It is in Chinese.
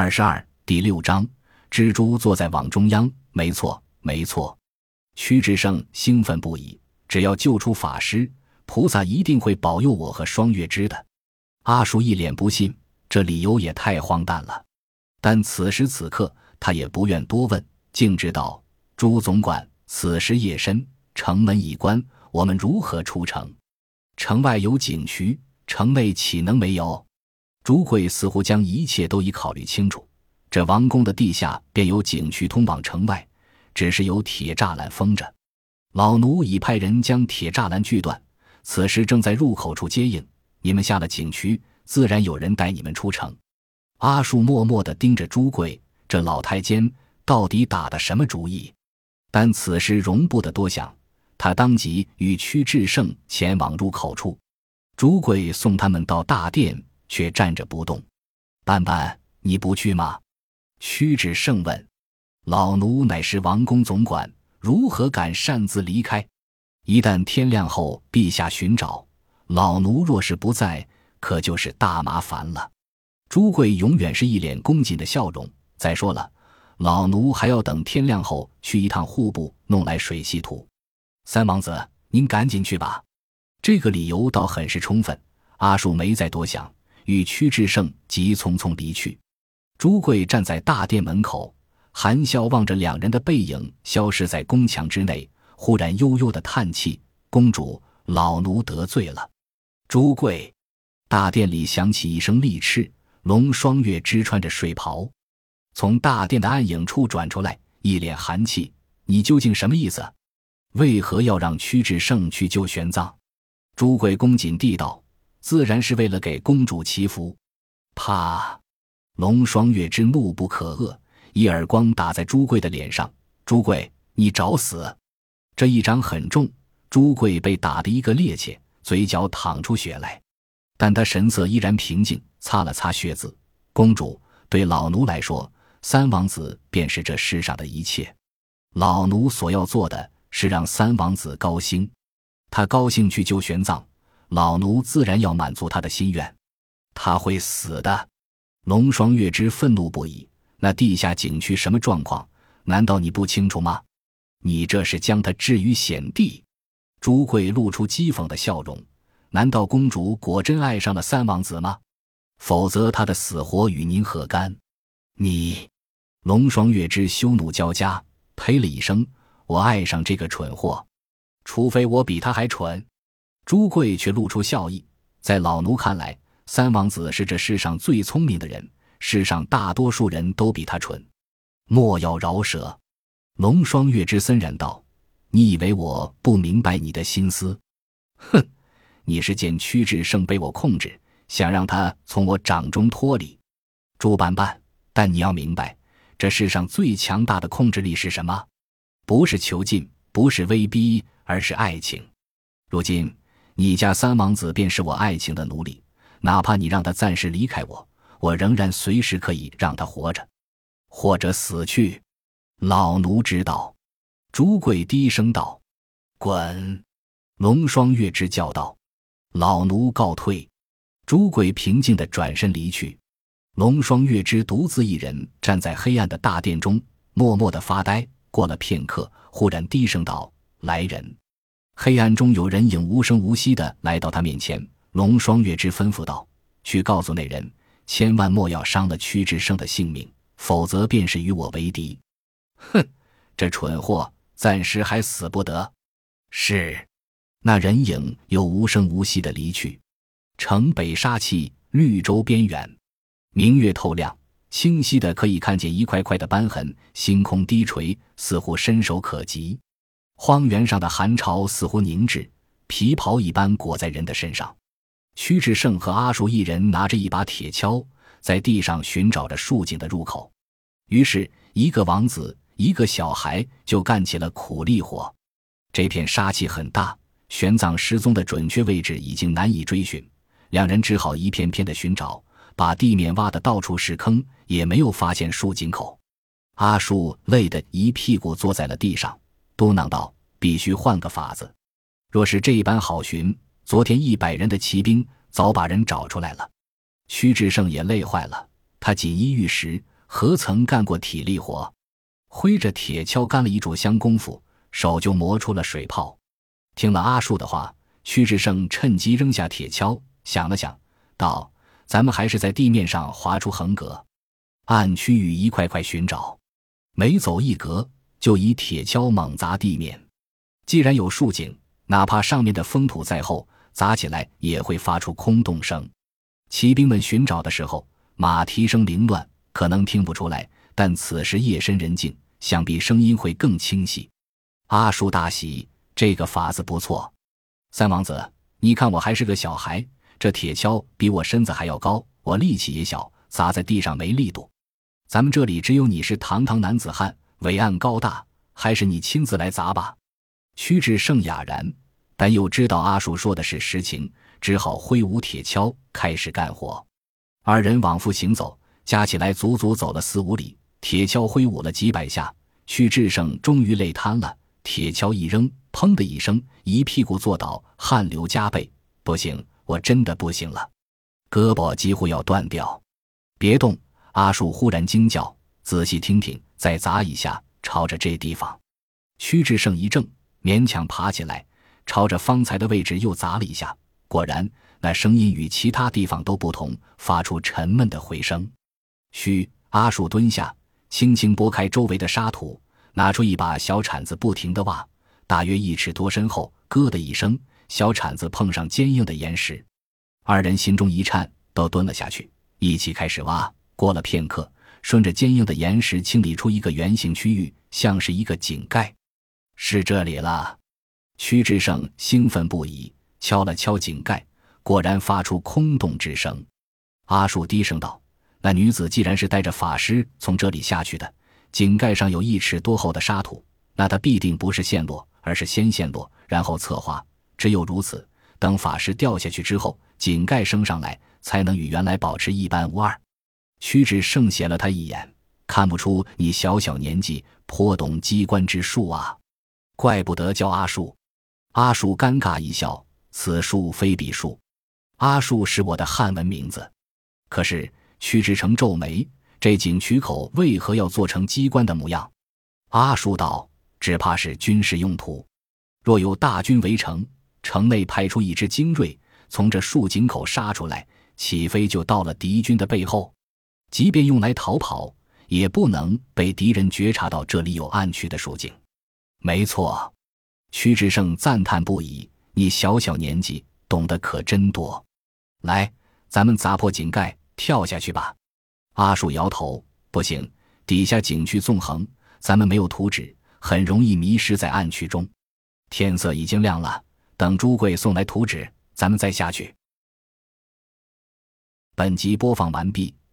二十二第六章，蜘蛛坐在网中央。没错，没错。屈志胜兴奋不已。只要救出法师，菩萨一定会保佑我和双月枝的。阿叔一脸不信，这理由也太荒诞了。但此时此刻，他也不愿多问，径直道：“朱总管，此时夜深，城门已关，我们如何出城？城外有警局，城内岂能没有？”朱贵似乎将一切都已考虑清楚。这王宫的地下便有警渠通往城外，只是有铁栅栏封着。老奴已派人将铁栅栏锯断，此时正在入口处接应。你们下了警渠，自然有人带你们出城。阿树默默地盯着朱贵，这老太监到底打的什么主意？但此时容不得多想，他当即与屈志胜前往入口处。朱贵送他们到大殿。却站着不动，斑斑，你不去吗？屈指胜问。老奴乃是王宫总管，如何敢擅自离开？一旦天亮后陛下寻找老奴，若是不在，可就是大麻烦了。朱贵永远是一脸恭谨的笑容。再说了，老奴还要等天亮后去一趟户部，弄来水系图。三王子，您赶紧去吧。这个理由倒很是充分。阿树没再多想。与屈志胜急匆匆离去，朱贵站在大殿门口，含笑望着两人的背影消失在宫墙之内，忽然悠悠的叹气：“公主，老奴得罪了。”朱贵，大殿里响起一声厉斥。龙双月支穿着睡袍，从大殿的暗影处转出来，一脸寒气：“你究竟什么意思？为何要让屈志胜去救玄奘？”朱贵恭谨地道。自然是为了给公主祈福。啪！龙双月之怒不可遏，一耳光打在朱贵的脸上。朱贵，你找死！这一掌很重，朱贵被打得一个趔趄，嘴角淌出血来。但他神色依然平静，擦了擦血渍。公主，对老奴来说，三王子便是这世上的一切。老奴所要做的是让三王子高兴，他高兴去救玄奘。老奴自然要满足他的心愿，他会死的。龙双月之愤怒不已。那地下景区什么状况？难道你不清楚吗？你这是将他置于险地。朱贵露出讥讽的笑容。难道公主果真爱上了三王子吗？否则他的死活与您何干？你，龙双月之羞怒交加，呸了一声：“我爱上这个蠢货，除非我比他还蠢。”朱贵却露出笑意，在老奴看来，三王子是这世上最聪明的人，世上大多数人都比他蠢。莫要饶舌！龙双月之森然道：“你以为我不明白你的心思？哼，你是见屈志胜被我控制，想让他从我掌中脱离。朱斑斑，但你要明白，这世上最强大的控制力是什么？不是囚禁，不是威逼，而是爱情。如今。”你家三王子便是我爱情的奴隶，哪怕你让他暂时离开我，我仍然随时可以让他活着，或者死去。老奴知道。朱贵低声道：“滚！”龙双月之叫道：“老奴告退。”朱贵平静地转身离去。龙双月之独自一人站在黑暗的大殿中，默默地发呆。过了片刻，忽然低声道：“来人！”黑暗中有人影无声无息地来到他面前，龙双月之吩咐道：“去告诉那人，千万莫要伤了屈志胜的性命，否则便是与我为敌。”哼，这蠢货暂时还死不得。是，那人影又无声无息地离去。城北杀气，绿洲边缘，明月透亮，清晰的可以看见一块块的斑痕，星空低垂，似乎伸手可及。荒原上的寒潮似乎凝滞，皮袍一般裹在人的身上。屈志胜和阿树一人拿着一把铁锹，在地上寻找着树井的入口。于是，一个王子，一个小孩就干起了苦力活。这片杀气很大，玄奘失踪的准确位置已经难以追寻，两人只好一片片的寻找，把地面挖的到处是坑，也没有发现树井口。阿树累得一屁股坐在了地上。嘟囔道：“必须换个法子。若是这般好寻，昨天一百人的骑兵早把人找出来了。”屈志胜也累坏了，他锦衣玉食，何曾干过体力活？挥着铁锹干了一炷香功夫，手就磨出了水泡。听了阿树的话，屈志胜趁机扔下铁锹，想了想，道：“咱们还是在地面上划出横格，按区域一块块寻找。每走一格，就以铁锹猛砸地面。既然有竖井，哪怕上面的封土再厚，砸起来也会发出空洞声。骑兵们寻找的时候，马蹄声凌乱，可能听不出来。”但此时夜深人静，想必声音会更清晰。阿叔大喜，这个法子不错。三王子，你看我还是个小孩，这铁锹比我身子还要高，我力气也小，砸在地上没力度。咱们这里只有你是堂堂男子汉，伟岸高大，还是你亲自来砸吧。屈志胜哑然，但又知道阿树说的是实情，只好挥舞铁锹开始干活。二人往复行走，加起来足足走了四五里。铁锹挥舞了几百下，屈志胜终于累瘫了。铁锹一扔，砰的一声，一屁股坐倒，汗流浃背。不行，我真的不行了，胳膊几乎要断掉。别动！阿树忽然惊叫：“仔细听听，再砸一下，朝着这地方。”屈志胜一怔，勉强爬起来，朝着方才的位置又砸了一下。果然，那声音与其他地方都不同，发出沉闷的回声。嘘！阿树蹲下。轻轻拨开周围的沙土，拿出一把小铲子，不停地挖，大约一尺多深后。咯的一声，小铲子碰上坚硬的岩石，二人心中一颤，都蹲了下去，一起开始挖。过了片刻，顺着坚硬的岩石清理出一个圆形区域，像是一个井盖。是这里了，屈志胜兴奋不已，敲了敲井盖，果然发出空洞之声。阿树低声道。那女子既然是带着法师从这里下去的，井盖上有一尺多厚的沙土，那她必定不是陷落，而是先陷落，然后侧滑。只有如此，等法师掉下去之后，井盖升上来，才能与原来保持一般无二。屈指胜斜了他一眼，看不出你小小年纪颇懂机关之术啊，怪不得叫阿树。阿树尴尬一笑，此树非彼树，阿树是我的汉文名字，可是。屈志成皱眉：“这井渠口为何要做成机关的模样？”阿叔道：“只怕是军事用途。若有大军围城，城内派出一支精锐，从这竖井口杀出来，岂非就到了敌军的背后？即便用来逃跑，也不能被敌人觉察到这里有暗区的竖井。”没错，屈志胜赞叹不已：“你小小年纪懂得可真多。来，咱们砸破井盖。”跳下去吧，阿树摇头，不行，底下井区纵横，咱们没有图纸，很容易迷失在暗区中。天色已经亮了，等朱贵送来图纸，咱们再下去。本集播放完毕，